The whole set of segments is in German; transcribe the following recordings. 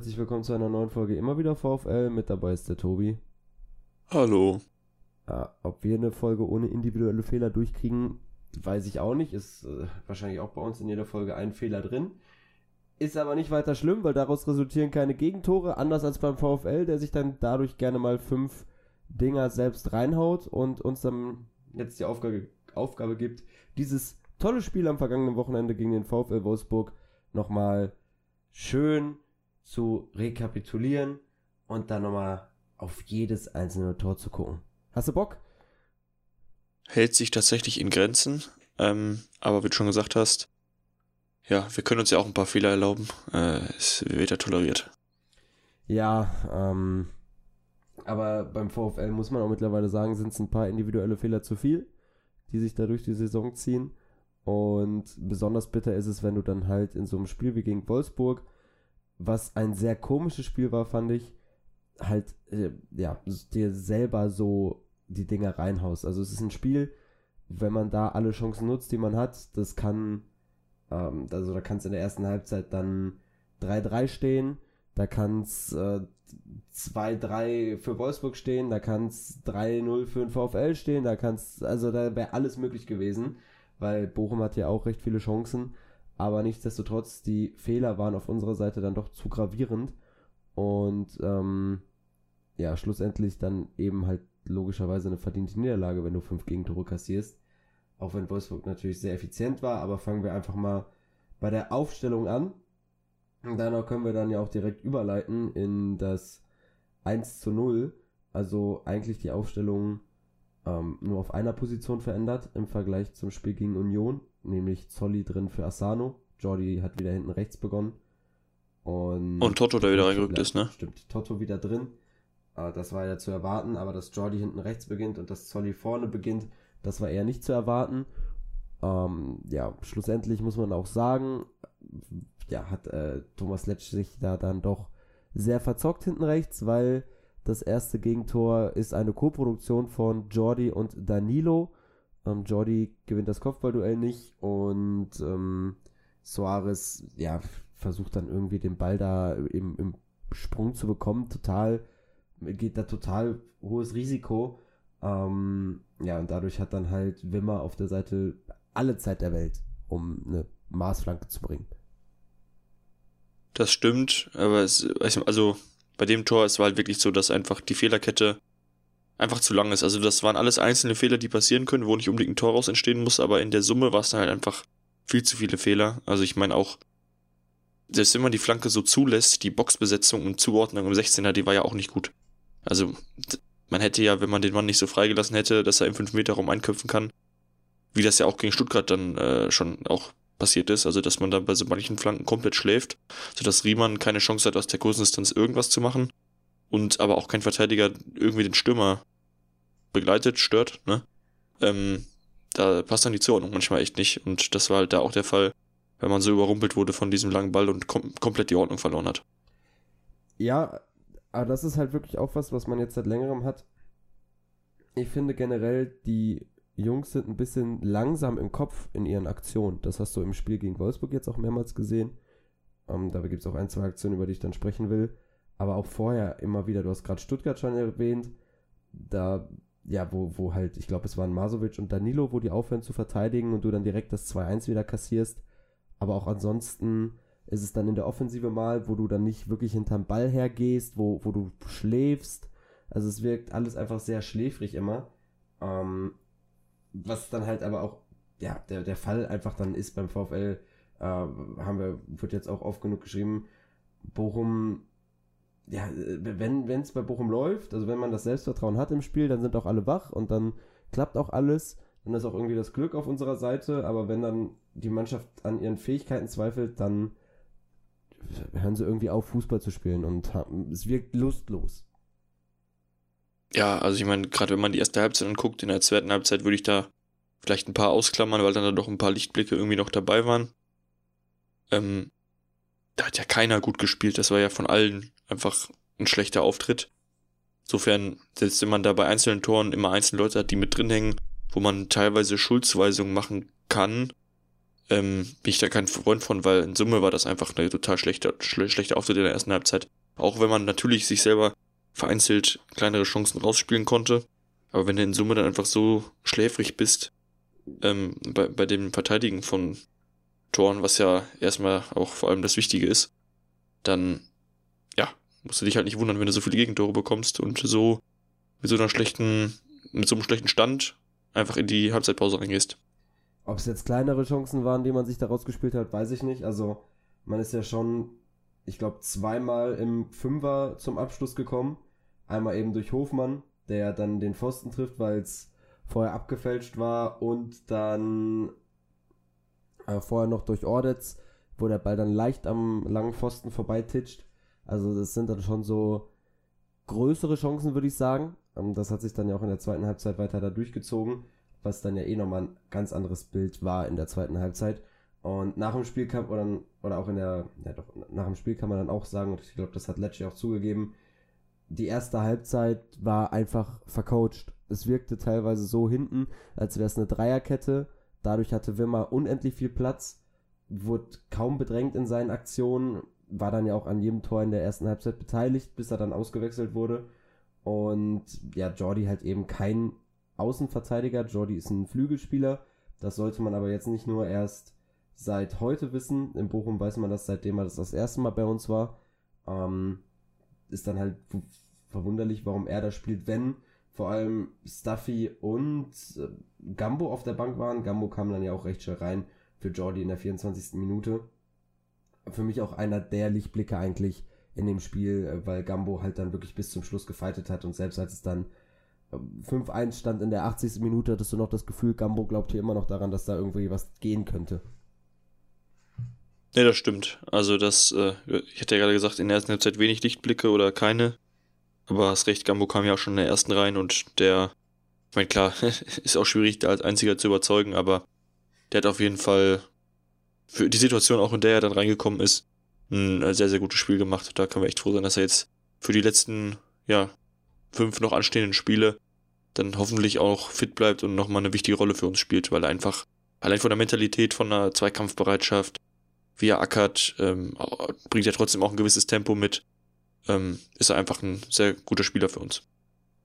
Herzlich willkommen zu einer neuen Folge Immer wieder VfL. Mit dabei ist der Tobi. Hallo. Ja, ob wir eine Folge ohne individuelle Fehler durchkriegen, weiß ich auch nicht. Ist äh, wahrscheinlich auch bei uns in jeder Folge ein Fehler drin. Ist aber nicht weiter schlimm, weil daraus resultieren keine Gegentore, anders als beim VfL, der sich dann dadurch gerne mal fünf Dinger selbst reinhaut und uns dann jetzt die Aufgabe, Aufgabe gibt, dieses tolle Spiel am vergangenen Wochenende gegen den VfL Wolfsburg nochmal schön zu rekapitulieren und dann nochmal auf jedes einzelne Tor zu gucken. Hast du Bock? Hält sich tatsächlich in Grenzen, ähm, aber wie du schon gesagt hast, ja, wir können uns ja auch ein paar Fehler erlauben. Äh, es wird ja toleriert. Ja, ähm, aber beim VfL muss man auch mittlerweile sagen, sind es ein paar individuelle Fehler zu viel, die sich dadurch die Saison ziehen. Und besonders bitter ist es, wenn du dann halt in so einem Spiel wie gegen Wolfsburg, was ein sehr komisches Spiel war, fand ich, halt, äh, ja, dir selber so die Dinger reinhaust. Also es ist ein Spiel, wenn man da alle Chancen nutzt, die man hat, das kann, ähm, also da kann es in der ersten Halbzeit dann 3-3 stehen, da kann es äh, 2-3 für Wolfsburg stehen, da kann es 3-0 für den VfL stehen, da kann es, also da wäre alles möglich gewesen weil Bochum hat ja auch recht viele Chancen, aber nichtsdestotrotz, die Fehler waren auf unserer Seite dann doch zu gravierend und ähm, ja, schlussendlich dann eben halt logischerweise eine verdiente Niederlage, wenn du fünf Gegentore kassierst. Auch wenn Wolfsburg natürlich sehr effizient war, aber fangen wir einfach mal bei der Aufstellung an. Danach können wir dann ja auch direkt überleiten in das 1 zu 0. Also eigentlich die Aufstellung ähm, nur auf einer Position verändert im Vergleich zum Spiel gegen Union, nämlich Zolli drin für Asano. Jordi hat wieder hinten rechts begonnen. Und, und Toto, der wieder reingerückt ist, ne? Stimmt, Toto wieder drin. Äh, das war ja zu erwarten, aber dass Jordi hinten rechts beginnt und dass Zolli vorne beginnt, das war eher nicht zu erwarten. Ähm, ja, schlussendlich muss man auch sagen, ja, hat äh, Thomas Letsch sich da dann doch sehr verzockt hinten rechts, weil das erste Gegentor ist eine Co-Produktion von Jordi und Danilo. Ähm, Jordi gewinnt das Kopfballduell nicht und ähm, Soares ja, versucht dann irgendwie den Ball da im, im Sprung zu bekommen. Total, geht da total hohes Risiko. Ähm, ja, und dadurch hat dann halt Wimmer auf der Seite alle Zeit der Welt, um eine Maßflanke zu bringen. Das stimmt, aber es, also bei dem Tor, es war halt wirklich so, dass einfach die Fehlerkette einfach zu lang ist. Also das waren alles einzelne Fehler, die passieren können, wo nicht unbedingt ein Tor raus entstehen muss, aber in der Summe war es dann halt einfach viel zu viele Fehler. Also ich meine auch, selbst wenn man die Flanke so zulässt, die Boxbesetzung und Zuordnung im 16er, die war ja auch nicht gut. Also man hätte ja, wenn man den Mann nicht so freigelassen hätte, dass er im 5-Meter-Raum einköpfen kann, wie das ja auch gegen Stuttgart dann äh, schon auch passiert ist, also dass man dann bei so manchen Flanken komplett schläft, sodass Riemann keine Chance hat, aus der kurzen Distanz irgendwas zu machen und aber auch kein Verteidiger irgendwie den Stürmer begleitet, stört, ne? Ähm, da passt dann die Zuordnung manchmal echt nicht und das war halt da auch der Fall, wenn man so überrumpelt wurde von diesem langen Ball und kom komplett die Ordnung verloren hat. Ja, aber das ist halt wirklich auch was, was man jetzt seit längerem hat. Ich finde generell die Jungs sind ein bisschen langsam im Kopf in ihren Aktionen. Das hast du im Spiel gegen Wolfsburg jetzt auch mehrmals gesehen. Ähm, dabei gibt es auch ein, zwei Aktionen, über die ich dann sprechen will. Aber auch vorher immer wieder, du hast gerade Stuttgart schon erwähnt, da, ja, wo, wo halt, ich glaube, es waren Masovic und Danilo, wo die aufhören zu verteidigen und du dann direkt das 2-1 wieder kassierst. Aber auch ansonsten ist es dann in der Offensive mal, wo du dann nicht wirklich hinterm Ball hergehst, wo, wo du schläfst. Also es wirkt alles einfach sehr schläfrig immer. Ähm, was dann halt aber auch, ja, der, der Fall einfach dann ist beim VfL, äh, haben wir, wird jetzt auch oft genug geschrieben, Bochum, ja, wenn es bei Bochum läuft, also wenn man das Selbstvertrauen hat im Spiel, dann sind auch alle wach und dann klappt auch alles. Dann ist auch irgendwie das Glück auf unserer Seite, aber wenn dann die Mannschaft an ihren Fähigkeiten zweifelt, dann hören sie irgendwie auf, Fußball zu spielen und es wirkt lustlos. Ja, also ich meine, gerade wenn man die erste Halbzeit anguckt, in der zweiten Halbzeit würde ich da vielleicht ein paar ausklammern, weil dann da doch ein paar Lichtblicke irgendwie noch dabei waren. Ähm, da hat ja keiner gut gespielt, das war ja von allen einfach ein schlechter Auftritt. Insofern, selbst wenn man da bei einzelnen Toren immer einzelne Leute hat, die mit drin hängen, wo man teilweise Schuldzuweisungen machen kann, ähm, bin ich da kein Freund von, weil in Summe war das einfach eine total schlechte, schlechte Auftritt in der ersten Halbzeit. Auch wenn man natürlich sich selber vereinzelt kleinere Chancen rausspielen konnte. Aber wenn du in Summe dann einfach so schläfrig bist, ähm, bei, bei dem Verteidigen von Toren, was ja erstmal auch vor allem das Wichtige ist, dann, ja, musst du dich halt nicht wundern, wenn du so viele Gegentore bekommst und so mit so einer schlechten, mit so einem schlechten Stand einfach in die Halbzeitpause reingehst. Ob es jetzt kleinere Chancen waren, die man sich da rausgespielt hat, weiß ich nicht. Also, man ist ja schon, ich glaube, zweimal im Fünfer zum Abschluss gekommen. Einmal eben durch Hofmann, der dann den Pfosten trifft, weil es vorher abgefälscht war und dann äh, vorher noch durch Ordetz, wo der Ball dann leicht am langen Pfosten vorbeititscht. Also das sind dann schon so größere Chancen, würde ich sagen. Ähm, das hat sich dann ja auch in der zweiten Halbzeit weiter da durchgezogen, was dann ja eh nochmal ein ganz anderes Bild war in der zweiten Halbzeit. Und nach dem Spiel kam, oder, oder auch in der, ja doch, nach dem Spiel kann man dann auch sagen, und ich glaube, das hat Lecce auch zugegeben, die erste Halbzeit war einfach vercoacht. Es wirkte teilweise so hinten, als wäre es eine Dreierkette. Dadurch hatte Wimmer unendlich viel Platz, wurde kaum bedrängt in seinen Aktionen, war dann ja auch an jedem Tor in der ersten Halbzeit beteiligt, bis er dann ausgewechselt wurde. Und ja, Jordi halt eben kein Außenverteidiger. Jordi ist ein Flügelspieler. Das sollte man aber jetzt nicht nur erst seit heute wissen. In Bochum weiß man das, seitdem er das das erste Mal bei uns war. Ähm, ist dann halt verwunderlich, warum er da spielt, wenn vor allem Stuffy und äh, Gambo auf der Bank waren. Gambo kam dann ja auch recht schnell rein für Jordi in der 24. Minute. Für mich auch einer der Lichtblicke eigentlich in dem Spiel, äh, weil Gambo halt dann wirklich bis zum Schluss gefeitet hat und selbst als es dann 5-1 ähm, stand in der 80. Minute, hattest du noch das Gefühl, Gambo glaubt hier immer noch daran, dass da irgendwie was gehen könnte. Ne, das stimmt. Also das, äh, ich hatte ja gerade gesagt, in der ersten Halbzeit wenig Lichtblicke oder keine. Aber hast recht, Gambo kam ja auch schon in der ersten rein und der, ich meine, klar, ist auch schwierig, da als einziger zu überzeugen, aber der hat auf jeden Fall für die Situation, auch in der er dann reingekommen ist, ein sehr, sehr gutes Spiel gemacht. Da können wir echt froh sein, dass er jetzt für die letzten, ja, fünf noch anstehenden Spiele dann hoffentlich auch fit bleibt und nochmal eine wichtige Rolle für uns spielt, weil er einfach allein von der Mentalität, von der Zweikampfbereitschaft, wie er ackert, ähm, bringt er trotzdem auch ein gewisses Tempo mit. Ähm, ist er einfach ein sehr guter Spieler für uns.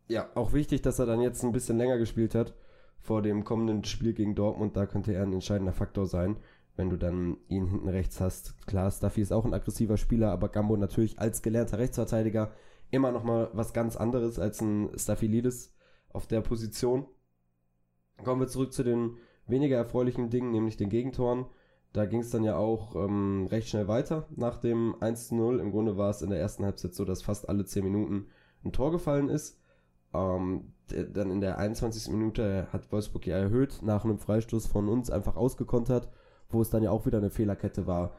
Ja, auch wichtig, dass er dann jetzt ein bisschen länger gespielt hat vor dem kommenden Spiel gegen Dortmund. Da könnte er ein entscheidender Faktor sein, wenn du dann ihn hinten rechts hast. Klar, Staffy ist auch ein aggressiver Spieler, aber Gambo natürlich als gelernter Rechtsverteidiger immer noch mal was ganz anderes als ein Staphylidis auf der Position. Kommen wir zurück zu den weniger erfreulichen Dingen, nämlich den Gegentoren. Da ging es dann ja auch ähm, recht schnell weiter nach dem 1-0. Im Grunde war es in der ersten Halbzeit so, dass fast alle 10 Minuten ein Tor gefallen ist. Ähm, dann in der 21. Minute hat Wolfsburg ja erhöht, nach einem Freistoß von uns einfach ausgekontert, wo es dann ja auch wieder eine Fehlerkette war.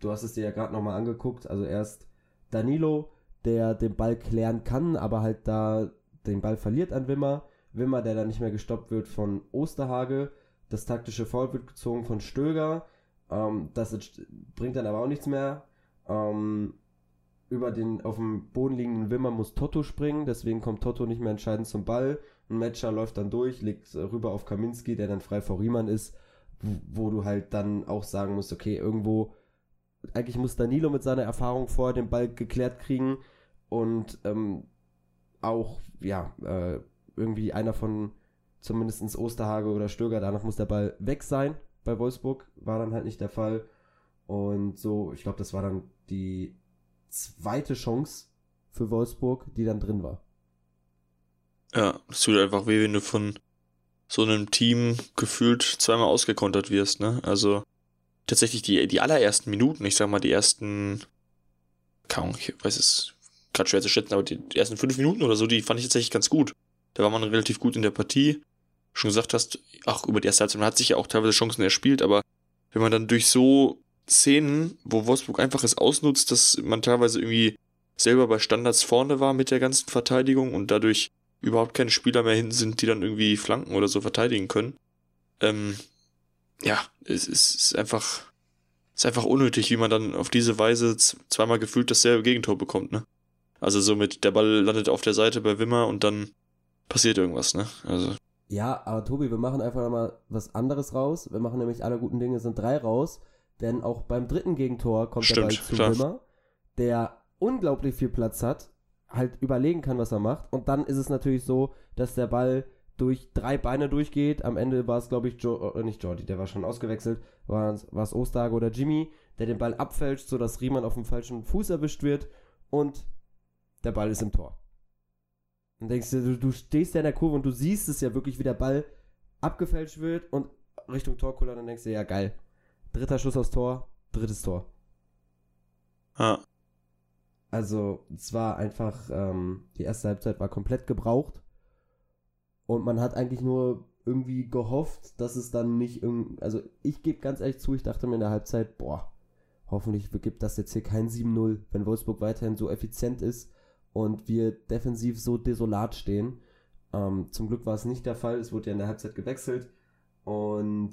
Du hast es dir ja gerade nochmal angeguckt. Also erst Danilo, der den Ball klären kann, aber halt da den Ball verliert an Wimmer. Wimmer, der dann nicht mehr gestoppt wird von Osterhage. Das taktische Foul wird gezogen von Stöger. Ähm, das bringt dann aber auch nichts mehr. Ähm, über den auf dem Boden liegenden Wimmer muss Toto springen, deswegen kommt Toto nicht mehr entscheidend zum Ball. Ein Matcher läuft dann durch, legt rüber auf Kaminski, der dann frei vor Riemann ist, wo du halt dann auch sagen musst, okay, irgendwo, eigentlich muss Danilo mit seiner Erfahrung vorher den Ball geklärt kriegen und ähm, auch, ja, äh, irgendwie einer von zumindest Osterhage oder Stöger, danach muss der Ball weg sein, bei Wolfsburg, war dann halt nicht der Fall. Und so, ich glaube, das war dann die zweite Chance für Wolfsburg, die dann drin war. Ja, es tut einfach weh, wenn du von so einem Team gefühlt zweimal ausgekontert wirst, ne? Also tatsächlich die, die allerersten Minuten, ich sag mal die ersten, kaum, ich weiß es gerade schwer zu schätzen, aber die ersten fünf Minuten oder so, die fand ich tatsächlich ganz gut. Da war man relativ gut in der Partie schon gesagt hast, auch über die erste Halbzeit, man hat sich ja auch teilweise Chancen erspielt, aber wenn man dann durch so Szenen, wo Wolfsburg einfach es ausnutzt, dass man teilweise irgendwie selber bei Standards vorne war mit der ganzen Verteidigung und dadurch überhaupt keine Spieler mehr hinten sind, die dann irgendwie Flanken oder so verteidigen können. Ähm, ja, es ist, ist einfach, ist einfach unnötig, wie man dann auf diese Weise zweimal gefühlt dasselbe Gegentor bekommt, ne? Also somit, der Ball landet auf der Seite bei Wimmer und dann passiert irgendwas, ne? Also Ja, aber Tobi, wir machen einfach mal was anderes raus. Wir machen nämlich alle guten Dinge sind drei raus. Denn auch beim dritten Gegentor kommt Stimmt, der Ball zu klar. Wimmer, der unglaublich viel Platz hat, halt überlegen kann, was er macht. Und dann ist es natürlich so, dass der Ball durch drei Beine durchgeht. Am Ende war es, glaube ich, jo äh, nicht Jordi, der war schon ausgewechselt, war es Osterhage oder Jimmy, der den Ball abfälscht, sodass Riemann auf dem falschen Fuß erwischt wird und der Ball ist im Tor. Und denkst du, du, du stehst ja in der Kurve und du siehst es ja wirklich, wie der Ball abgefälscht wird und Richtung Torkuller, dann denkst du, ja geil. Dritter Schuss aufs Tor, drittes Tor. Ja. Also, es war einfach, ähm, die erste Halbzeit war komplett gebraucht. Und man hat eigentlich nur irgendwie gehofft, dass es dann nicht irgendwie. Also, ich gebe ganz ehrlich zu, ich dachte mir in der Halbzeit, boah, hoffentlich gibt das jetzt hier kein 7-0, wenn Wolfsburg weiterhin so effizient ist und wir defensiv so desolat stehen. Ähm, zum Glück war es nicht der Fall, es wurde ja in der Halbzeit gewechselt. Und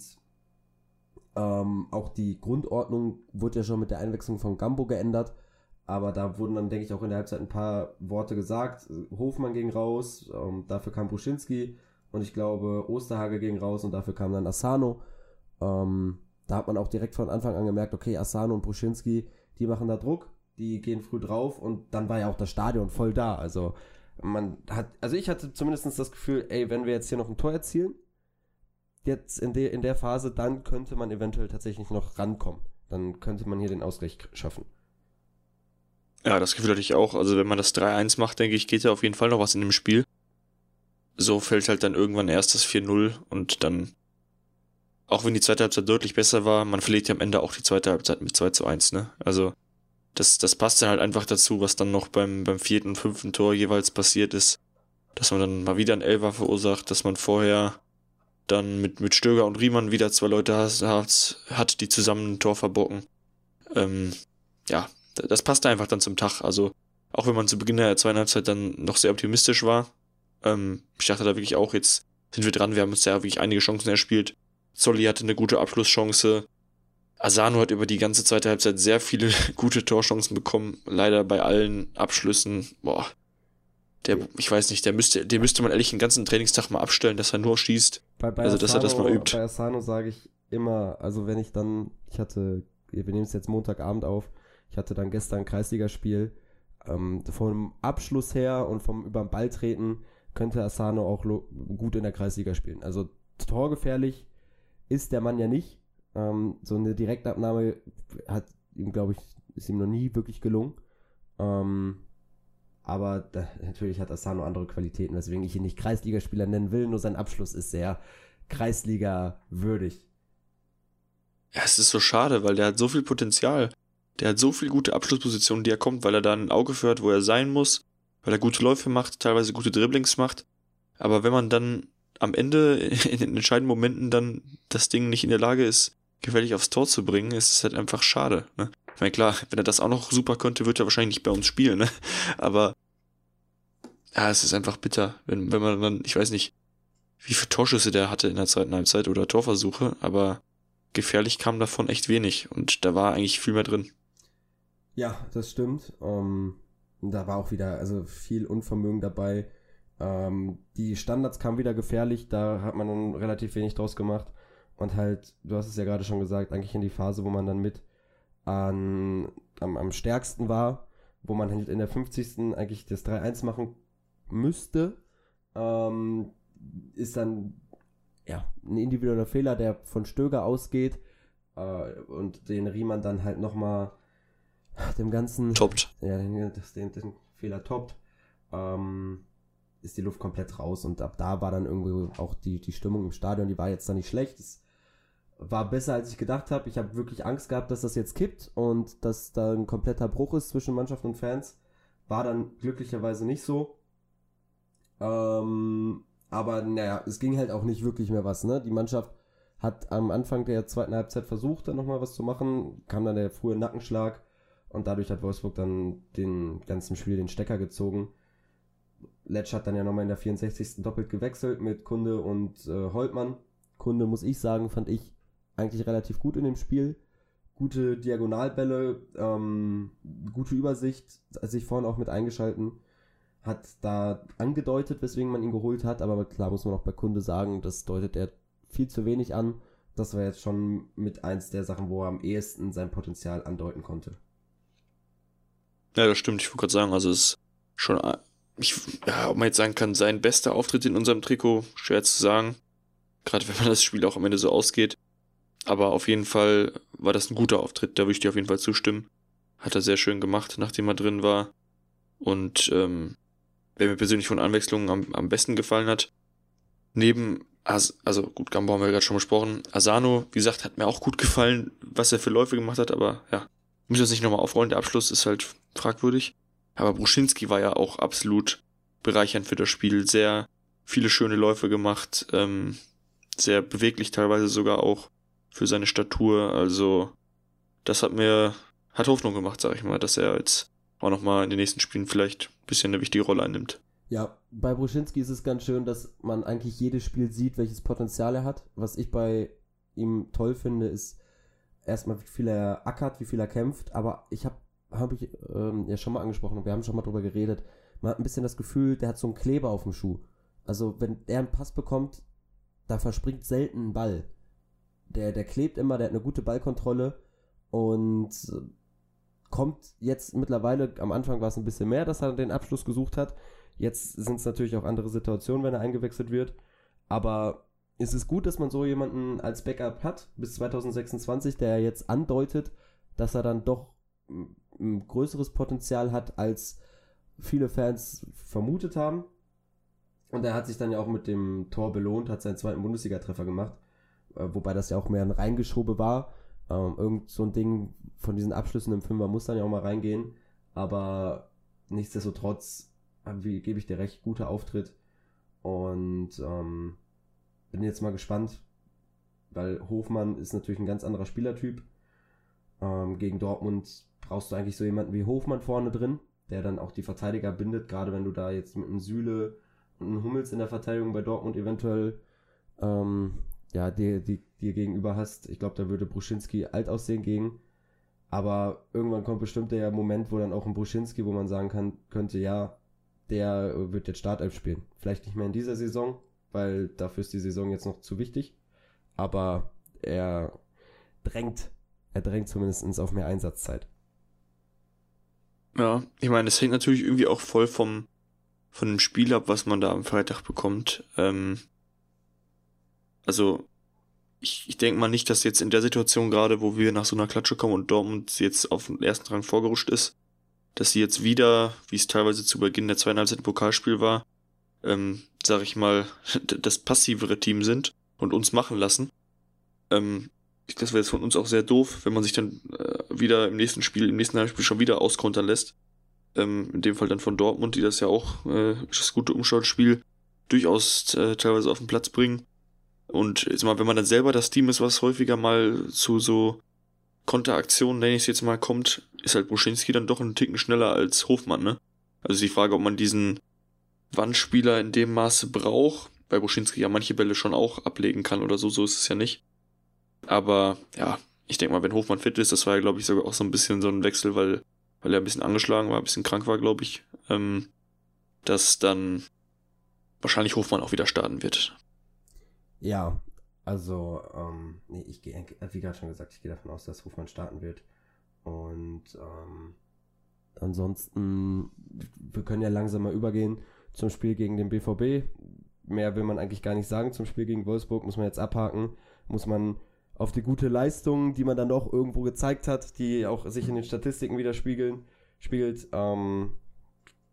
ähm, auch die Grundordnung wurde ja schon mit der Einwechslung von Gambo geändert. Aber da wurden dann, denke ich, auch in der Halbzeit ein paar Worte gesagt. Hofmann ging raus, ähm, dafür kam Bruschinski und ich glaube Osterhage ging raus und dafür kam dann Asano. Ähm, da hat man auch direkt von Anfang an gemerkt, okay, Asano und Bruschinski, die machen da Druck, die gehen früh drauf und dann war ja auch das Stadion voll da. Also man hat, also ich hatte zumindest das Gefühl, ey, wenn wir jetzt hier noch ein Tor erzielen, jetzt in der, in der Phase, dann könnte man eventuell tatsächlich noch rankommen. Dann könnte man hier den Ausgleich schaffen. Ja, das Gefühl hatte ich auch. Also wenn man das 3-1 macht, denke ich, geht ja auf jeden Fall noch was in dem Spiel. So fällt halt dann irgendwann erst das 4-0 und dann, auch wenn die zweite Halbzeit deutlich besser war, man verliert ja am Ende auch die zweite Halbzeit mit 2 zu 1, ne? Also das, das passt dann halt einfach dazu, was dann noch beim, beim vierten und fünften Tor jeweils passiert ist. Dass man dann mal wieder ein Elfer verursacht, dass man vorher dann mit, mit Stöger und Riemann wieder zwei Leute hat, hat die zusammen ein Tor verbocken. Ähm, ja, das passt einfach dann zum Tag. Also, auch wenn man zu Beginn der zweiten Halbzeit dann noch sehr optimistisch war, ähm, ich dachte da wirklich auch, jetzt sind wir dran, wir haben uns ja wirklich einige Chancen erspielt. Zolli hatte eine gute Abschlusschance. Asano hat über die ganze zweite Halbzeit sehr viele gute Torchancen bekommen. Leider bei allen Abschlüssen, boah. Der, ich weiß nicht, der müsste, den müsste man ehrlich den ganzen Trainingstag mal abstellen, dass er nur schießt. Bei, bei Also, dass er das mal übt. Bei Asano sage ich immer, also wenn ich dann, ich hatte, wir nehmen es jetzt Montagabend auf, ich hatte dann gestern ein Kreisligaspiel. Ähm, vom Abschluss her und vom über den Ball treten könnte Asano auch gut in der Kreisliga spielen. Also torgefährlich ist der Mann ja nicht. Ähm, so eine Direktabnahme hat ihm, glaube ich, ist ihm noch nie wirklich gelungen. Ähm, aber da, natürlich hat Asano andere Qualitäten, weswegen ich ihn nicht Kreisligaspieler nennen will, nur sein Abschluss ist sehr Kreisliga würdig. Ja, es ist so schade, weil der hat so viel Potenzial. Der hat so viele gute Abschlusspositionen, die er kommt, weil er da ein Auge für hat, wo er sein muss, weil er gute Läufe macht, teilweise gute Dribblings macht. Aber wenn man dann am Ende in den entscheidenden Momenten dann das Ding nicht in der Lage ist, gefährlich aufs Tor zu bringen, ist es halt einfach schade. Ne? Ich meine, klar, wenn er das auch noch super könnte, wird er wahrscheinlich nicht bei uns spielen, ne? Aber ja, es ist einfach bitter, wenn, wenn man dann, ich weiß nicht, wie viele Torschüsse der hatte in der zweiten Halbzeit oder Torversuche, aber gefährlich kam davon echt wenig und da war eigentlich viel mehr drin. Ja, das stimmt. Ähm, da war auch wieder also viel Unvermögen dabei. Ähm, die Standards kamen wieder gefährlich, da hat man dann relativ wenig draus gemacht. Und halt, du hast es ja gerade schon gesagt, eigentlich in die Phase, wo man dann mit an, am, am stärksten war, wo man halt in der 50. eigentlich das 3-1 machen müsste, ähm, ist dann ja ein individueller Fehler, der von Stöger ausgeht äh, und den Riemann dann halt nochmal dem ganzen Toppt. ja, den, den, den Fehler toppt, ähm, ist die Luft komplett raus und ab da war dann irgendwie auch die, die Stimmung im Stadion, die war jetzt dann nicht schlecht. Es war besser, als ich gedacht habe. Ich habe wirklich Angst gehabt, dass das jetzt kippt und dass da ein kompletter Bruch ist zwischen Mannschaft und Fans. War dann glücklicherweise nicht so. Ähm, aber naja, es ging halt auch nicht wirklich mehr was. Ne? Die Mannschaft hat am Anfang der zweiten Halbzeit versucht, dann nochmal was zu machen. Kam dann der frühe Nackenschlag und dadurch hat Wolfsburg dann den ganzen Spiel den Stecker gezogen. Letsch hat dann ja nochmal in der 64. doppelt gewechselt mit Kunde und äh, Holtmann. Kunde, muss ich sagen, fand ich eigentlich relativ gut in dem Spiel. Gute Diagonalbälle, ähm, gute Übersicht, sich vorne auch mit eingeschalten. hat da angedeutet, weswegen man ihn geholt hat, aber klar muss man auch bei Kunde sagen, das deutet er viel zu wenig an. Das war jetzt schon mit eins der Sachen, wo er am ehesten sein Potenzial andeuten konnte. Ja, das stimmt. Ich wollte gerade sagen, also es ist schon, ich, ja, ob man jetzt sagen kann, sein bester Auftritt in unserem Trikot, schwer zu sagen. Gerade wenn man das Spiel auch am Ende so ausgeht. Aber auf jeden Fall war das ein guter Auftritt, da würde ich dir auf jeden Fall zustimmen. Hat er sehr schön gemacht, nachdem er drin war. Und ähm, wer mir persönlich von Anwechslungen am, am besten gefallen hat, neben, As also gut, Gambo haben wir gerade schon besprochen, Asano, wie gesagt, hat mir auch gut gefallen, was er für Läufe gemacht hat, aber ja, müssen wir es nicht nochmal aufrollen, der Abschluss ist halt fragwürdig. Aber Bruschinski war ja auch absolut bereichernd für das Spiel, sehr viele schöne Läufe gemacht, ähm, sehr beweglich teilweise sogar auch für seine Statur. Also das hat mir, hat Hoffnung gemacht, sag ich mal, dass er jetzt auch nochmal in den nächsten Spielen vielleicht ein bisschen eine wichtige Rolle einnimmt. Ja, bei Bruschinski ist es ganz schön, dass man eigentlich jedes Spiel sieht, welches Potenzial er hat. Was ich bei ihm toll finde, ist erstmal, wie viel er ackert, wie viel er kämpft. Aber ich habe hab ich ähm, ja schon mal angesprochen und wir haben schon mal drüber geredet. Man hat ein bisschen das Gefühl, der hat so einen Kleber auf dem Schuh. Also wenn er einen Pass bekommt, da verspringt selten ein Ball der, der klebt immer, der hat eine gute Ballkontrolle und kommt jetzt mittlerweile, am Anfang war es ein bisschen mehr, dass er den Abschluss gesucht hat. Jetzt sind es natürlich auch andere Situationen, wenn er eingewechselt wird. Aber es ist gut, dass man so jemanden als Backup hat bis 2026, der jetzt andeutet, dass er dann doch ein größeres Potenzial hat, als viele Fans vermutet haben. Und er hat sich dann ja auch mit dem Tor belohnt, hat seinen zweiten Bundesliga-Treffer gemacht. Äh, wobei das ja auch mehr ein Reingeschobe war. Ähm, irgend so ein Ding von diesen Abschlüssen im Fünfer muss dann ja auch mal reingehen. Aber nichtsdestotrotz wie, gebe ich dir recht, guter Auftritt. Und ähm, bin jetzt mal gespannt, weil Hofmann ist natürlich ein ganz anderer Spielertyp. Ähm, gegen Dortmund brauchst du eigentlich so jemanden wie Hofmann vorne drin, der dann auch die Verteidiger bindet, gerade wenn du da jetzt mit einem Süle und einem Hummels in der Verteidigung bei Dortmund eventuell ähm, ja, dir, die, dir gegenüber hast. Ich glaube, da würde Bruschinski alt aussehen gegen. Aber irgendwann kommt bestimmt der Moment, wo dann auch ein Bruschinski, wo man sagen kann, könnte, ja, der wird jetzt Startelf spielen. Vielleicht nicht mehr in dieser Saison, weil dafür ist die Saison jetzt noch zu wichtig. Aber er drängt, er drängt zumindest auf mehr Einsatzzeit. Ja, ich meine, das hängt natürlich irgendwie auch voll vom, von dem Spiel ab, was man da am Freitag bekommt. Ähm, also ich, ich denke mal nicht, dass jetzt in der Situation gerade, wo wir nach so einer Klatsche kommen und Dortmund jetzt auf den ersten Rang vorgeruscht ist, dass sie jetzt wieder, wie es teilweise zu Beginn der zweiten Halbzeit Pokalspiel war, ähm, sag ich mal, das passivere Team sind und uns machen lassen. Ähm, das wäre jetzt von uns auch sehr doof, wenn man sich dann äh, wieder im nächsten Spiel, im nächsten Heimspiel schon wieder auskontern lässt. Ähm, in dem Fall dann von Dortmund, die das ja auch äh, das gute Umschaltspiel durchaus äh, teilweise auf den Platz bringen. Und jetzt mal, wenn man dann selber das Team ist, was häufiger mal zu so Konteraktionen, nenne ich es jetzt mal, kommt, ist halt Buschinski dann doch einen Ticken schneller als Hofmann, ne? Also die Frage, ob man diesen Wandspieler in dem Maße braucht, weil Buschinski ja manche Bälle schon auch ablegen kann oder so, so ist es ja nicht. Aber ja, ich denke mal, wenn Hofmann fit ist, das war ja, glaube ich, sogar auch so ein bisschen so ein Wechsel, weil, weil er ein bisschen angeschlagen war, ein bisschen krank war, glaube ich, ähm, dass dann wahrscheinlich Hofmann auch wieder starten wird. Ja, also, ähm, nee, ich gehe, wie gerade schon gesagt, ich gehe davon aus, dass Hofmann starten wird. Und ähm, ansonsten, wir können ja langsam mal übergehen zum Spiel gegen den BVB. Mehr will man eigentlich gar nicht sagen zum Spiel gegen Wolfsburg, muss man jetzt abhaken. Muss man auf die gute Leistung, die man dann doch irgendwo gezeigt hat, die auch sich in den Statistiken widerspiegeln, spiegelt, ähm,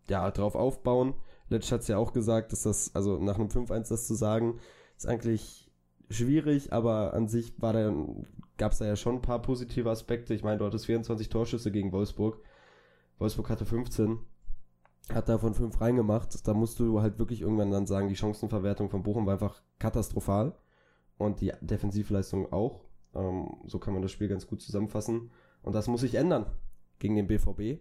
ja, drauf aufbauen. Letsch hat es ja auch gesagt, dass das, also nach einem 5-1 das zu sagen, ist eigentlich schwierig, aber an sich gab es da ja schon ein paar positive Aspekte. Ich meine, du hattest 24 Torschüsse gegen Wolfsburg. Wolfsburg hatte 15, hat davon 5 reingemacht. Da musst du halt wirklich irgendwann dann sagen, die Chancenverwertung von Bochum war einfach katastrophal und die Defensivleistung auch. Ähm, so kann man das Spiel ganz gut zusammenfassen. Und das muss sich ändern gegen den BVB.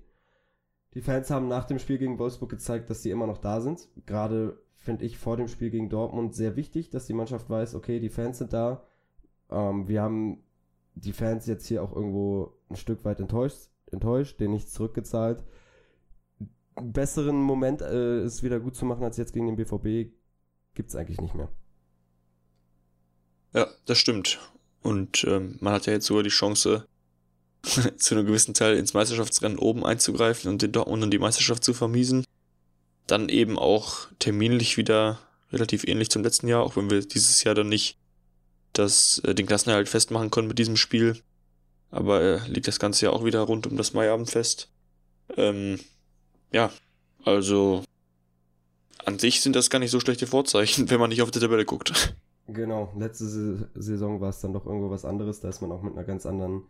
Die Fans haben nach dem Spiel gegen Wolfsburg gezeigt, dass sie immer noch da sind. Gerade finde ich, vor dem Spiel gegen Dortmund sehr wichtig, dass die Mannschaft weiß, okay, die Fans sind da. Ähm, wir haben die Fans jetzt hier auch irgendwo ein Stück weit enttäuscht, enttäuscht, denen nichts zurückgezahlt. besseren Moment, äh, es wieder gut zu machen als jetzt gegen den BVB, gibt es eigentlich nicht mehr. Ja, das stimmt. Und ähm, man hat ja jetzt sogar die Chance, zu einem gewissen Teil ins Meisterschaftsrennen oben einzugreifen und den Dortmund und die Meisterschaft zu vermiesen. Dann eben auch terminlich wieder relativ ähnlich zum letzten Jahr, auch wenn wir dieses Jahr dann nicht das, äh, den Klassenerhalt festmachen können mit diesem Spiel. Aber äh, liegt das Ganze ja auch wieder rund um das Maiabendfest. Ähm, ja, also an sich sind das gar nicht so schlechte Vorzeichen, wenn man nicht auf die Tabelle guckt. Genau, letzte Saison war es dann doch irgendwo was anderes. Da ist man auch mit einer ganz anderen,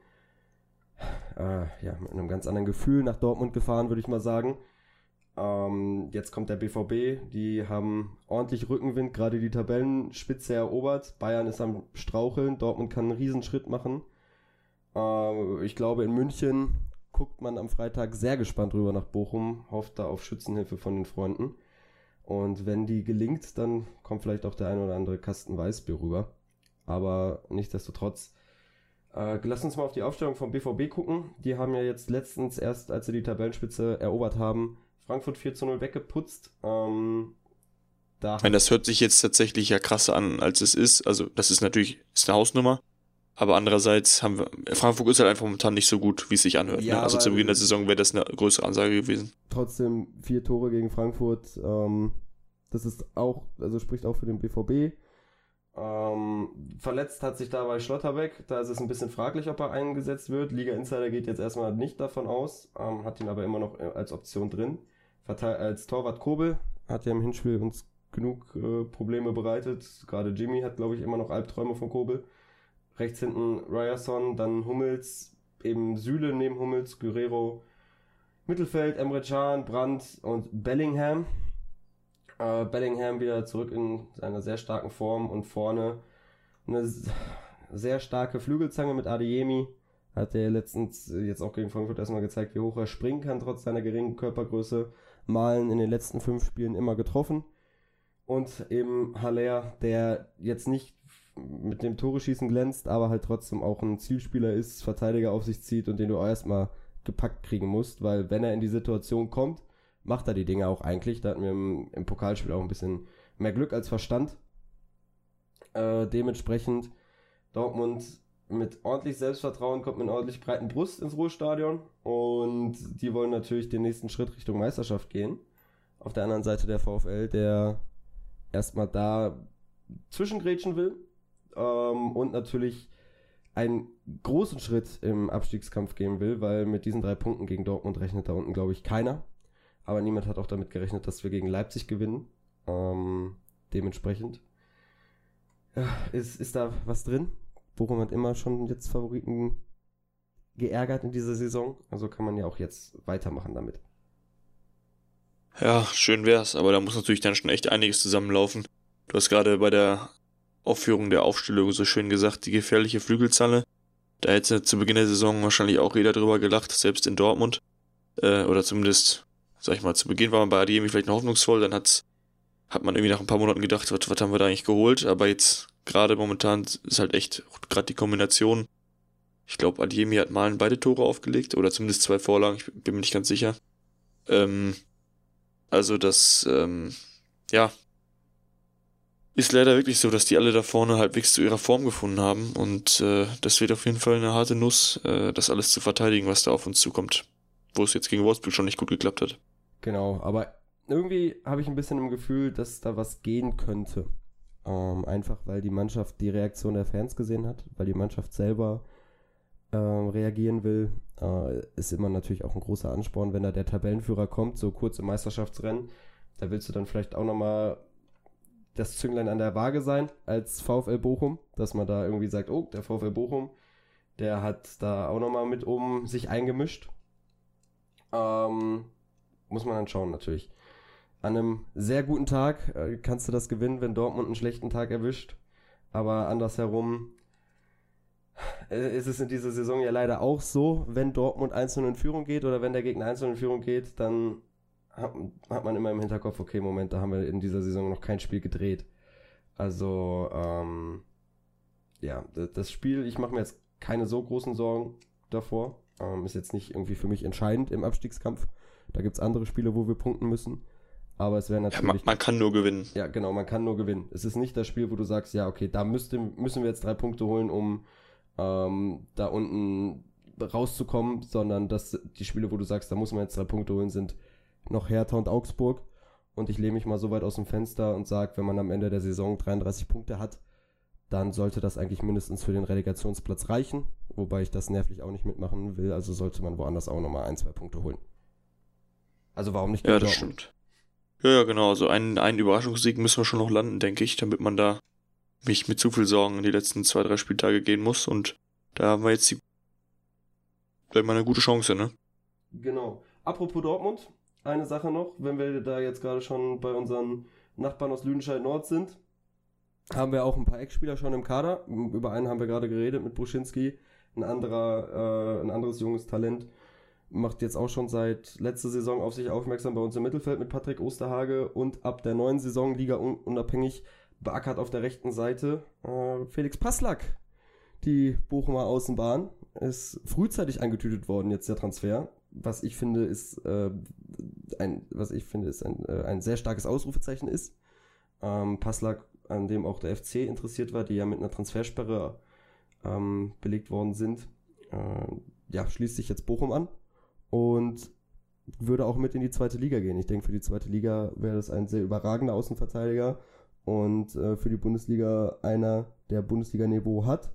äh, ja, mit einem ganz anderen Gefühl nach Dortmund gefahren, würde ich mal sagen. Ähm, jetzt kommt der BVB, die haben ordentlich Rückenwind, gerade die Tabellenspitze erobert. Bayern ist am Straucheln, Dortmund kann einen Riesenschritt machen. Äh, ich glaube, in München guckt man am Freitag sehr gespannt rüber nach Bochum, hofft da auf Schützenhilfe von den Freunden. Und wenn die gelingt, dann kommt vielleicht auch der ein oder andere Kasten Weißbier rüber. Aber nichtsdestotrotz, äh, lass uns mal auf die Aufstellung vom BVB gucken. Die haben ja jetzt letztens erst, als sie die Tabellenspitze erobert haben, Frankfurt 4 zu 0 weggeputzt. Ähm, da meine, das hört sich jetzt tatsächlich ja krasser an, als es ist. Also, das ist natürlich ist eine Hausnummer. Aber andererseits haben wir, Frankfurt ist halt einfach momentan nicht so gut, wie es sich anhört. Ja, ne? Also zu Beginn der Saison wäre das eine größere Ansage gewesen. Trotzdem vier Tore gegen Frankfurt. Ähm, das ist auch, also spricht auch für den BVB. Ähm, verletzt hat sich dabei Schlotterbeck. Da ist es ein bisschen fraglich, ob er eingesetzt wird. Liga Insider geht jetzt erstmal nicht davon aus, ähm, hat ihn aber immer noch äh, als Option drin. Verteil als Torwart Kobel hat ja im Hinspiel uns genug äh, Probleme bereitet. Gerade Jimmy hat, glaube ich, immer noch Albträume von Kobel. Rechts hinten Ryerson, dann Hummels, eben Süle neben Hummels, Guerrero, Mittelfeld, Emre Can, Brandt und Bellingham. Äh, Bellingham wieder zurück in seiner sehr starken Form und vorne eine sehr starke Flügelzange mit Adeyemi. Hat er letztens jetzt auch gegen Frankfurt erstmal gezeigt, wie hoch er springen kann, trotz seiner geringen Körpergröße. Malen in den letzten fünf Spielen immer getroffen. Und eben Haller, der jetzt nicht mit dem Tore-Schießen glänzt, aber halt trotzdem auch ein Zielspieler ist, Verteidiger auf sich zieht und den du erstmal gepackt kriegen musst, weil wenn er in die Situation kommt, macht er die Dinge auch eigentlich. Da hatten wir im, im Pokalspiel auch ein bisschen mehr Glück als Verstand. Äh, dementsprechend Dortmund mit ordentlich Selbstvertrauen kommt mit einer ordentlich breiten Brust ins Ruhestadion und die wollen natürlich den nächsten Schritt Richtung Meisterschaft gehen. Auf der anderen Seite der VfL, der erstmal da zwischengrätschen will ähm, und natürlich einen großen Schritt im Abstiegskampf gehen will, weil mit diesen drei Punkten gegen Dortmund rechnet da unten, glaube ich, keiner. Aber niemand hat auch damit gerechnet, dass wir gegen Leipzig gewinnen. Ähm, dementsprechend ja, ist, ist da was drin. Bochum hat immer schon jetzt Favoriten geärgert in dieser Saison. Also kann man ja auch jetzt weitermachen damit. Ja, schön wär's, aber da muss natürlich dann schon echt einiges zusammenlaufen. Du hast gerade bei der Aufführung der Aufstellung so schön gesagt, die gefährliche Flügelzalle. Da hätte zu Beginn der Saison wahrscheinlich auch jeder drüber gelacht, selbst in Dortmund. Äh, oder zumindest sag ich mal, zu Beginn war man bei Adiemi vielleicht noch hoffnungsvoll, dann hat's, hat man irgendwie nach ein paar Monaten gedacht, was, was haben wir da eigentlich geholt, aber jetzt gerade momentan ist halt echt gerade die Kombination. Ich glaube, Adiemi hat malen beide Tore aufgelegt oder zumindest zwei Vorlagen, ich bin mir nicht ganz sicher. Ähm, also das, ähm, ja, ist leider wirklich so, dass die alle da vorne halbwegs zu ihrer Form gefunden haben und äh, das wird auf jeden Fall eine harte Nuss, äh, das alles zu verteidigen, was da auf uns zukommt. Wo es jetzt gegen Wolfsburg schon nicht gut geklappt hat. Genau, aber irgendwie habe ich ein bisschen im Gefühl, dass da was gehen könnte. Ähm, einfach weil die Mannschaft die Reaktion der Fans gesehen hat, weil die Mannschaft selber äh, reagieren will. Äh, ist immer natürlich auch ein großer Ansporn, wenn da der Tabellenführer kommt, so kurz im Meisterschaftsrennen. Da willst du dann vielleicht auch nochmal das Zünglein an der Waage sein als VfL Bochum, dass man da irgendwie sagt, oh, der VfL Bochum, der hat da auch nochmal mit oben sich eingemischt. Ähm, muss man dann schauen, natürlich. An einem sehr guten Tag äh, kannst du das gewinnen, wenn Dortmund einen schlechten Tag erwischt. Aber andersherum äh, ist es in dieser Saison ja leider auch so, wenn Dortmund einzeln in Führung geht oder wenn der Gegner einzeln in Führung geht, dann hat, hat man immer im Hinterkopf, okay, Moment, da haben wir in dieser Saison noch kein Spiel gedreht. Also, ähm, ja, das Spiel, ich mache mir jetzt keine so großen Sorgen davor. Ähm, ist jetzt nicht irgendwie für mich entscheidend im Abstiegskampf. Da gibt es andere Spiele, wo wir punkten müssen. Aber es wäre natürlich. Ja, man, man, kann nur gewinnen. Ja, genau, man kann nur gewinnen. Es ist nicht das Spiel, wo du sagst, ja, okay, da müsste, müssen wir jetzt drei Punkte holen, um ähm, da unten rauszukommen, sondern dass die Spiele, wo du sagst, da muss man jetzt drei Punkte holen, sind noch Hertha und Augsburg. Und ich lehne mich mal so weit aus dem Fenster und sage, wenn man am Ende der Saison 33 Punkte hat, dann sollte das eigentlich mindestens für den Relegationsplatz reichen. Wobei ich das nervlich auch nicht mitmachen will. Also sollte man woanders auch nochmal ein, zwei Punkte holen. Also warum nicht? Ja, das stimmt. Ja, ja, genau. Also einen, einen Überraschungssieg müssen wir schon noch landen, denke ich, damit man da nicht mit zu viel Sorgen in die letzten zwei, drei Spieltage gehen muss. Und da haben wir jetzt die, vielleicht mal eine gute Chance, ne? Genau. Apropos Dortmund, eine Sache noch, wenn wir da jetzt gerade schon bei unseren Nachbarn aus Lüdenscheid Nord sind, haben wir auch ein paar Ex-Spieler schon im Kader. Über einen haben wir gerade geredet mit Bruschinski, ein anderer, äh, ein anderes junges Talent macht jetzt auch schon seit letzter Saison auf sich aufmerksam bei uns im Mittelfeld mit Patrick Osterhage und ab der neuen Saison Liga unabhängig beackert auf der rechten Seite äh, Felix Passlack. Die Bochumer Außenbahn ist frühzeitig angetütet worden jetzt der Transfer, was ich finde ist äh, ein was ich finde ist ein, äh, ein sehr starkes Ausrufezeichen ist. Ähm, Passlack, an dem auch der FC interessiert war, die ja mit einer Transfersperre ähm, belegt worden sind, äh, ja schließt sich jetzt Bochum an und würde auch mit in die zweite Liga gehen. Ich denke, für die zweite Liga wäre das ein sehr überragender Außenverteidiger und äh, für die Bundesliga einer, der Bundesliga-Niveau hat,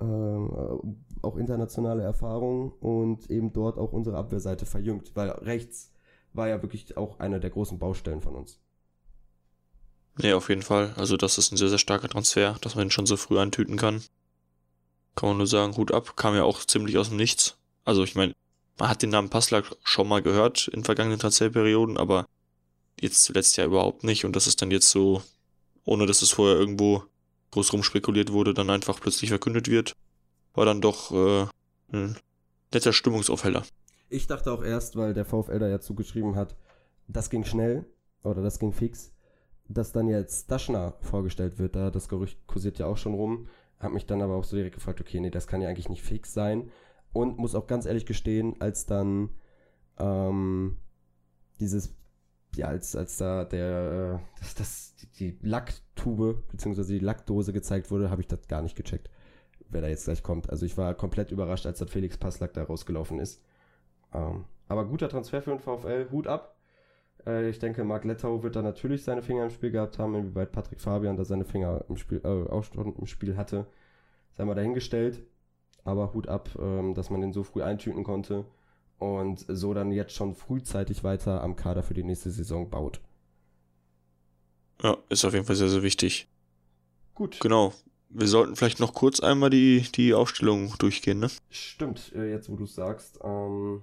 äh, auch internationale Erfahrung und eben dort auch unsere Abwehrseite verjüngt, weil rechts war ja wirklich auch einer der großen Baustellen von uns. Ja, auf jeden Fall. Also das ist ein sehr, sehr starker Transfer, dass man ihn schon so früh antüten kann. Kann man nur sagen, Hut ab, kam ja auch ziemlich aus dem Nichts. Also ich meine, man hat den Namen Passlack schon mal gehört in vergangenen Transferperioden, aber jetzt zuletzt ja überhaupt nicht. Und das ist dann jetzt so, ohne dass es vorher irgendwo groß rumspekuliert wurde, dann einfach plötzlich verkündet wird, war dann doch äh, ein netter Stimmungsaufheller. Ich dachte auch erst, weil der VfL da ja zugeschrieben hat, das ging schnell oder das ging fix, dass dann jetzt Daschner vorgestellt wird. Da das Gerücht kursiert ja auch schon rum. Hab mich dann aber auch so direkt gefragt, okay, nee, das kann ja eigentlich nicht fix sein. Und muss auch ganz ehrlich gestehen, als dann ähm, dieses, ja, als, als da der, äh, das, das, die, Lacktube, beziehungsweise die Lackdose gezeigt wurde, habe ich das gar nicht gecheckt, wer da jetzt gleich kommt. Also ich war komplett überrascht, als der Felix Passlack da rausgelaufen ist. Ähm, aber guter Transfer für den VfL, Hut ab. Äh, ich denke, Marc Lettau wird da natürlich seine Finger im Spiel gehabt haben, inwieweit Patrick Fabian da seine Finger im Spiel, äh, auch schon im Spiel hatte. Sei mal dahingestellt. Aber Hut ab, ähm, dass man den so früh eintüten konnte und so dann jetzt schon frühzeitig weiter am Kader für die nächste Saison baut. Ja, ist auf jeden Fall sehr, sehr wichtig. Gut. Genau. Wir sollten vielleicht noch kurz einmal die, die Aufstellung durchgehen, ne? Stimmt, äh, jetzt wo du es sagst. Ähm,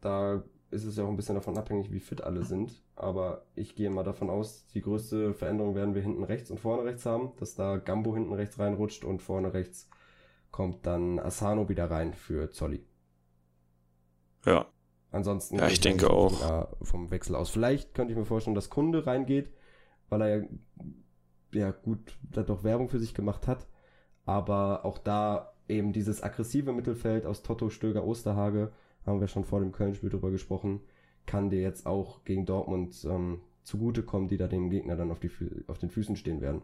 da ist es ja auch ein bisschen davon abhängig, wie fit alle sind. Aber ich gehe mal davon aus, die größte Veränderung werden wir hinten rechts und vorne rechts haben, dass da Gambo hinten rechts reinrutscht und vorne rechts kommt dann Asano wieder rein für Zolli. Ja. Ansonsten. Ja, ich denke auch. Vom Wechsel aus. Vielleicht könnte ich mir vorstellen, dass Kunde reingeht, weil er ja, ja gut, da doch Werbung für sich gemacht hat. Aber auch da eben dieses aggressive Mittelfeld aus Totto, Stöger, Osterhage, haben wir schon vor dem Köln-Spiel drüber gesprochen, kann dir jetzt auch gegen Dortmund ähm, zugutekommen, die da dem Gegner dann auf, die, auf den Füßen stehen werden.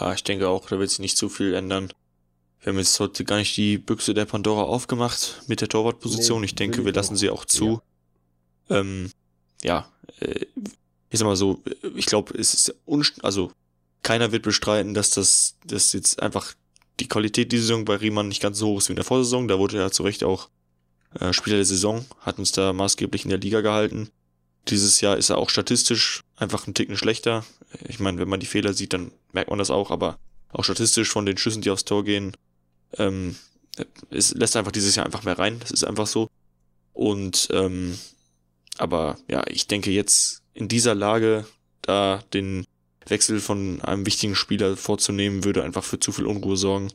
Ja, ich denke auch, da wird sich nicht so viel ändern. Wir haben jetzt heute gar nicht die Büchse der Pandora aufgemacht mit der Torwartposition. Nee, ich denke, wir lassen sie auch zu. Ja, ähm, ja äh, ich sag mal so, ich glaube, es ist also keiner wird bestreiten, dass das, dass jetzt einfach die Qualität dieser Saison bei Riemann nicht ganz so hoch ist wie in der Vorsaison. Da wurde er zu Recht auch äh, Spieler der Saison, hat uns da maßgeblich in der Liga gehalten. Dieses Jahr ist er auch statistisch einfach ein Ticken schlechter. Ich meine, wenn man die Fehler sieht, dann merkt man das auch, aber auch statistisch von den Schüssen, die aufs Tor gehen, ähm, es lässt einfach dieses Jahr einfach mehr rein. Das ist einfach so. Und ähm, aber ja, ich denke jetzt in dieser Lage, da den Wechsel von einem wichtigen Spieler vorzunehmen, würde einfach für zu viel Unruhe sorgen.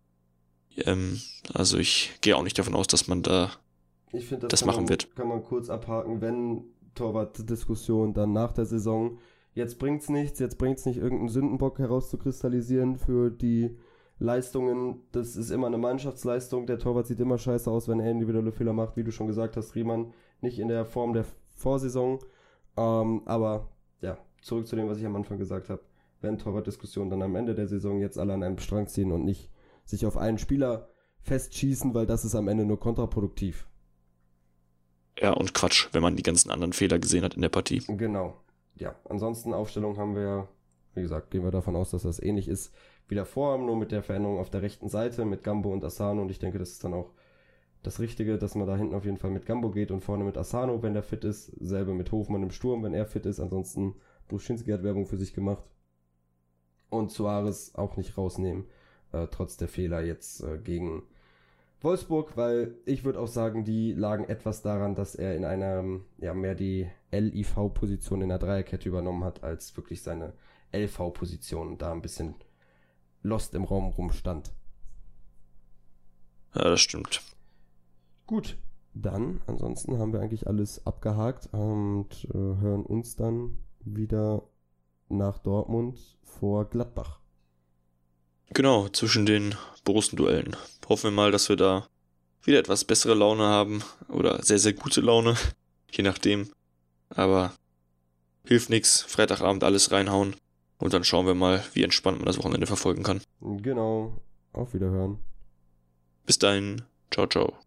Ähm, also ich gehe auch nicht davon aus, dass man da ich find, das, das machen man, wird. Kann man kurz abhaken, wenn Torwart-Diskussion dann nach der Saison. Jetzt bringt's nichts, jetzt bringt's nicht, irgendeinen Sündenbock herauszukristallisieren für die Leistungen, das ist immer eine Mannschaftsleistung. Der Torwart sieht immer scheiße aus, wenn er individuelle Fehler macht, wie du schon gesagt hast, Riemann. Nicht in der Form der Vorsaison. Ähm, aber ja, zurück zu dem, was ich am Anfang gesagt habe. Wenn Torwartdiskussionen dann am Ende der Saison jetzt alle an einem Strang ziehen und nicht sich auf einen Spieler festschießen, weil das ist am Ende nur kontraproduktiv. Ja, und Quatsch, wenn man die ganzen anderen Fehler gesehen hat in der Partie. Genau. Ja, ansonsten Aufstellung haben wir wie gesagt, gehen wir davon aus, dass das ähnlich ist wie davor, nur mit der Veränderung auf der rechten Seite mit Gambo und Asano und ich denke, das ist dann auch das Richtige, dass man da hinten auf jeden Fall mit Gambo geht und vorne mit Asano, wenn der fit ist. Selbe mit Hofmann im Sturm, wenn er fit ist. Ansonsten, Bruschinski hat Werbung für sich gemacht. Und Suarez auch nicht rausnehmen, äh, trotz der Fehler jetzt äh, gegen Wolfsburg, weil ich würde auch sagen, die lagen etwas daran, dass er in einer, ja, mehr die LIV-Position in der Dreierkette übernommen hat, als wirklich seine LV-Position da ein bisschen lost im Raum rumstand. Ja, das stimmt. Gut, dann, ansonsten haben wir eigentlich alles abgehakt und äh, hören uns dann wieder nach Dortmund vor Gladbach. Genau, zwischen den Borussen-Duellen. Hoffen wir mal, dass wir da wieder etwas bessere Laune haben oder sehr, sehr gute Laune, je nachdem. Aber hilft nichts, Freitagabend alles reinhauen und dann schauen wir mal, wie entspannt man das Wochenende verfolgen kann. Genau, auf Wiederhören. Bis dahin, ciao, ciao.